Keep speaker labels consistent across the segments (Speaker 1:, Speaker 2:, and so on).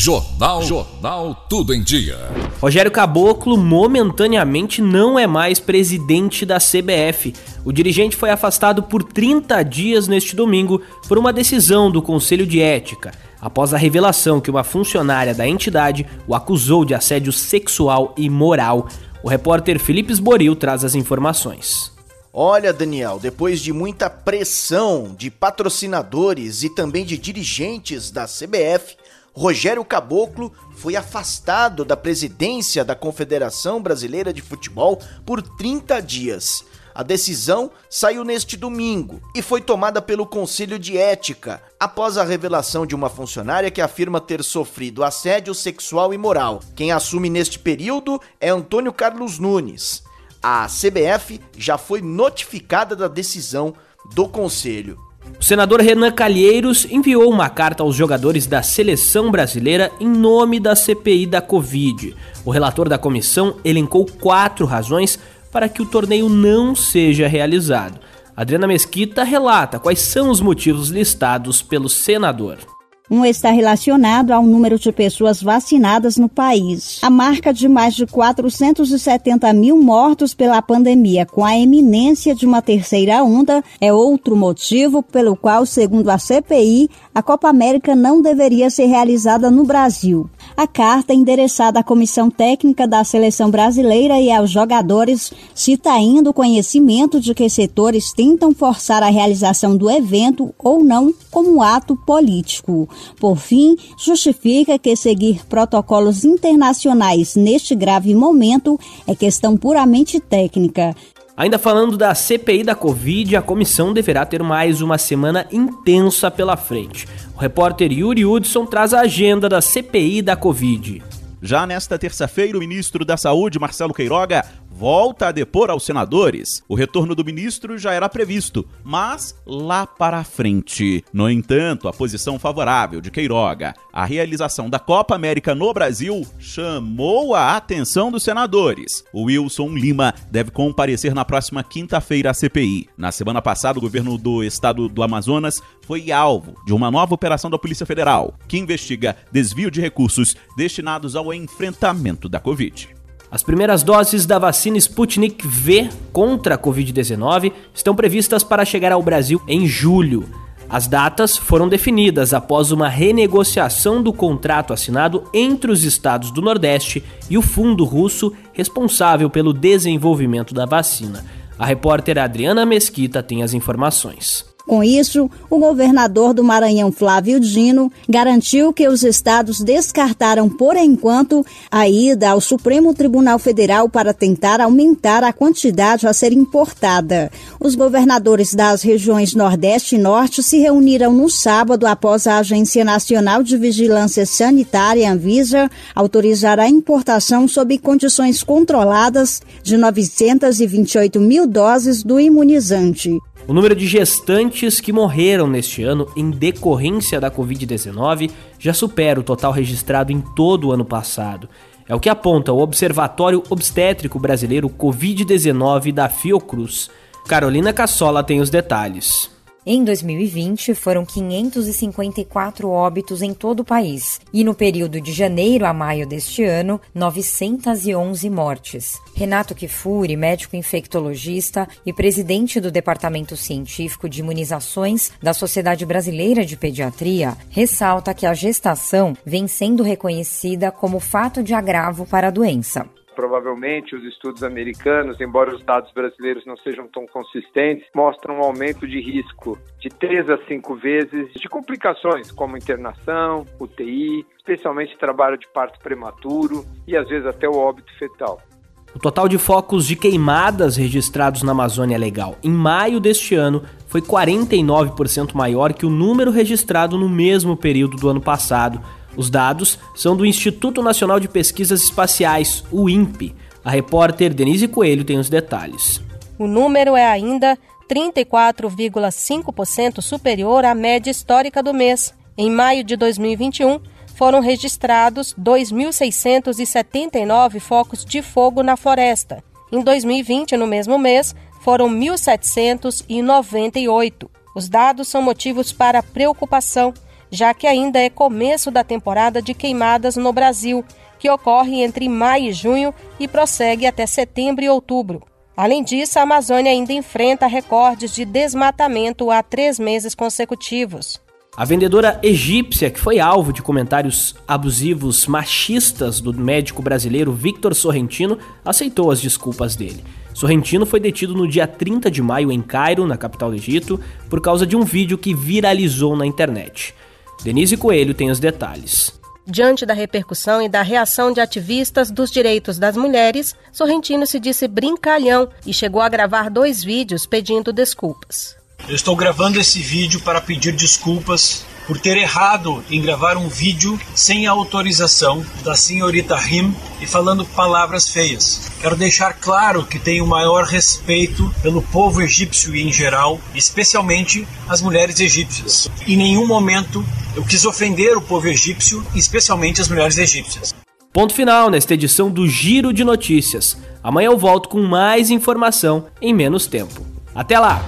Speaker 1: Jornal Jornal Tudo em Dia.
Speaker 2: Rogério Caboclo momentaneamente não é mais presidente da CBF. O dirigente foi afastado por 30 dias neste domingo por uma decisão do Conselho de Ética após a revelação que uma funcionária da entidade o acusou de assédio sexual e moral. O repórter Felipe Sboril traz as informações.
Speaker 3: Olha, Daniel, depois de muita pressão de patrocinadores e também de dirigentes da CBF, Rogério Caboclo foi afastado da presidência da Confederação Brasileira de Futebol por 30 dias. A decisão saiu neste domingo e foi tomada pelo Conselho de Ética, após a revelação de uma funcionária que afirma ter sofrido assédio sexual e moral. Quem assume neste período é Antônio Carlos Nunes. A CBF já foi notificada da decisão do Conselho.
Speaker 2: O senador Renan Calheiros enviou uma carta aos jogadores da seleção brasileira em nome da CPI da Covid. O relator da comissão elencou quatro razões para que o torneio não seja realizado. Adriana Mesquita relata quais são os motivos listados pelo senador.
Speaker 4: Um está relacionado ao número de pessoas vacinadas no país. A marca de mais de 470 mil mortos pela pandemia, com a eminência de uma terceira onda, é outro motivo pelo qual, segundo a CPI, a Copa América não deveria ser realizada no Brasil. A carta, endereçada à comissão técnica da seleção brasileira e aos jogadores, cita ainda o conhecimento de que setores tentam forçar a realização do evento ou não como ato político. Por fim, justifica que seguir protocolos internacionais neste grave momento é questão puramente técnica.
Speaker 2: Ainda falando da CPI da Covid, a comissão deverá ter mais uma semana intensa pela frente. O repórter Yuri Hudson traz a agenda da CPI da Covid.
Speaker 5: Já nesta terça-feira, o ministro da Saúde, Marcelo Queiroga, volta a depor aos senadores. O retorno do ministro já era previsto, mas lá para frente. No entanto, a posição favorável de Queiroga à realização da Copa América no Brasil chamou a atenção dos senadores. O Wilson Lima deve comparecer na próxima quinta-feira à CPI. Na semana passada, o governo do estado do Amazonas foi alvo de uma nova operação da Polícia Federal, que investiga desvio de recursos destinados ao enfrentamento da Covid.
Speaker 2: As primeiras doses da vacina Sputnik V contra a Covid-19 estão previstas para chegar ao Brasil em julho. As datas foram definidas após uma renegociação do contrato assinado entre os estados do Nordeste e o fundo russo responsável pelo desenvolvimento da vacina. A repórter Adriana Mesquita tem as informações.
Speaker 4: Com isso, o governador do Maranhão, Flávio Dino, garantiu que os estados descartaram por enquanto a ida ao Supremo Tribunal Federal para tentar aumentar a quantidade a ser importada. Os governadores das regiões Nordeste e Norte se reuniram no sábado após a Agência Nacional de Vigilância Sanitária, Anvisa, autorizar a importação sob condições controladas de 928 mil doses do imunizante.
Speaker 2: O número de gestantes que morreram neste ano em decorrência da Covid-19 já supera o total registrado em todo o ano passado. É o que aponta o Observatório Obstétrico Brasileiro Covid-19 da Fiocruz. Carolina Cassola tem os detalhes.
Speaker 6: Em 2020, foram 554 óbitos em todo o país e no período de janeiro a maio deste ano, 911 mortes. Renato Kifuri, médico infectologista e presidente do Departamento Científico de Imunizações da Sociedade Brasileira de Pediatria, ressalta que a gestação vem sendo reconhecida como fato de agravo para a doença
Speaker 7: provavelmente os estudos americanos, embora os dados brasileiros não sejam tão consistentes, mostram um aumento de risco de 3 a 5 vezes de complicações, como internação, UTI, especialmente trabalho de parto prematuro e às vezes até o óbito fetal.
Speaker 2: O total de focos de queimadas registrados na Amazônia Legal em maio deste ano foi 49% maior que o número registrado no mesmo período do ano passado. Os dados são do Instituto Nacional de Pesquisas Espaciais, o INPE. A repórter Denise Coelho tem os detalhes.
Speaker 8: O número é ainda 34,5% superior à média histórica do mês. Em maio de 2021, foram registrados 2.679 focos de fogo na floresta. Em 2020, no mesmo mês, foram 1.798. Os dados são motivos para preocupação, já que ainda é começo da temporada de queimadas no Brasil, que ocorre entre maio e junho e prossegue até setembro e outubro. Além disso, a Amazônia ainda enfrenta recordes de desmatamento há três meses consecutivos.
Speaker 2: A vendedora egípcia, que foi alvo de comentários abusivos machistas do médico brasileiro Victor Sorrentino, aceitou as desculpas dele. Sorrentino foi detido no dia 30 de maio em Cairo, na capital do Egito, por causa de um vídeo que viralizou na internet. Denise Coelho tem os detalhes.
Speaker 8: Diante da repercussão e da reação de ativistas dos direitos das mulheres, Sorrentino se disse brincalhão e chegou a gravar dois vídeos pedindo desculpas.
Speaker 9: Eu estou gravando esse vídeo para pedir desculpas por ter errado em gravar um vídeo sem a autorização da senhorita Rim e falando palavras feias. Quero deixar claro que tenho maior respeito pelo povo egípcio em geral, especialmente as mulheres egípcias. Em nenhum momento eu quis ofender o povo egípcio, especialmente as mulheres egípcias.
Speaker 2: Ponto final nesta edição do Giro de Notícias. Amanhã eu volto com mais informação em menos tempo. Até lá!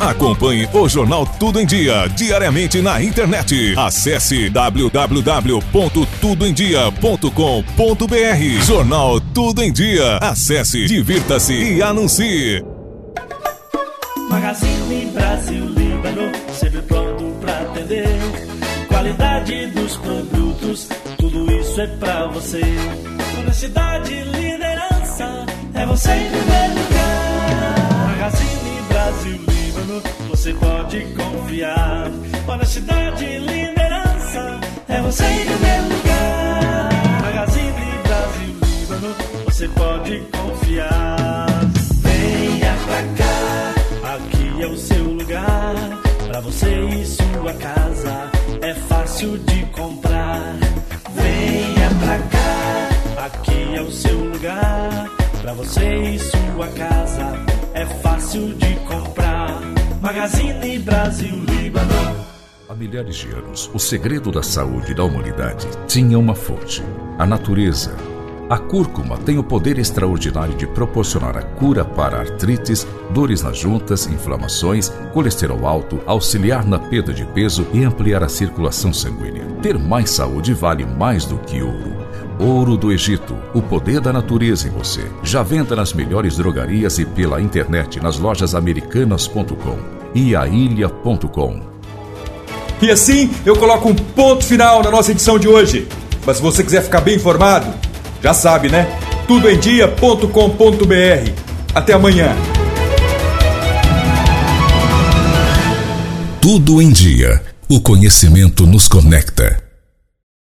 Speaker 1: Acompanhe o Jornal Tudo em Dia diariamente na internet. Acesse www.tudoemdia.com.br. Jornal Tudo em Dia. Acesse, divirta-se e anuncie.
Speaker 10: Magazine Brasil Líbano, sempre pronto atender. Qualidade dos produtos, tudo isso é pra você. Honestidade liderança, é você em primeiro lugar. Magazine Brasil Líbano você pode confiar. Honestidade liderança é você em primeiro lugar. Magazine Brasil Líbano, você pode confiar. Você e sua casa é fácil de comprar. Venha pra cá, aqui é o seu lugar. Pra você e sua casa é fácil de comprar. Magazine Brasil Líbano.
Speaker 1: Há milhares de anos, o segredo da saúde da humanidade tinha uma fonte: a natureza. A cúrcuma tem o poder extraordinário de proporcionar a cura para artrites, dores nas juntas, inflamações, colesterol alto, auxiliar na perda de peso e ampliar a circulação sanguínea. Ter mais saúde vale mais do que ouro. Ouro do Egito, o poder da natureza em você. Já venda nas melhores drogarias e pela internet nas lojas americanas.com e ailha.com.
Speaker 11: E assim eu coloco um ponto final na nossa edição de hoje. Mas se você quiser ficar bem informado, já sabe, né? tudoemdia.com.br. Até amanhã.
Speaker 1: Tudo em dia. O conhecimento nos conecta.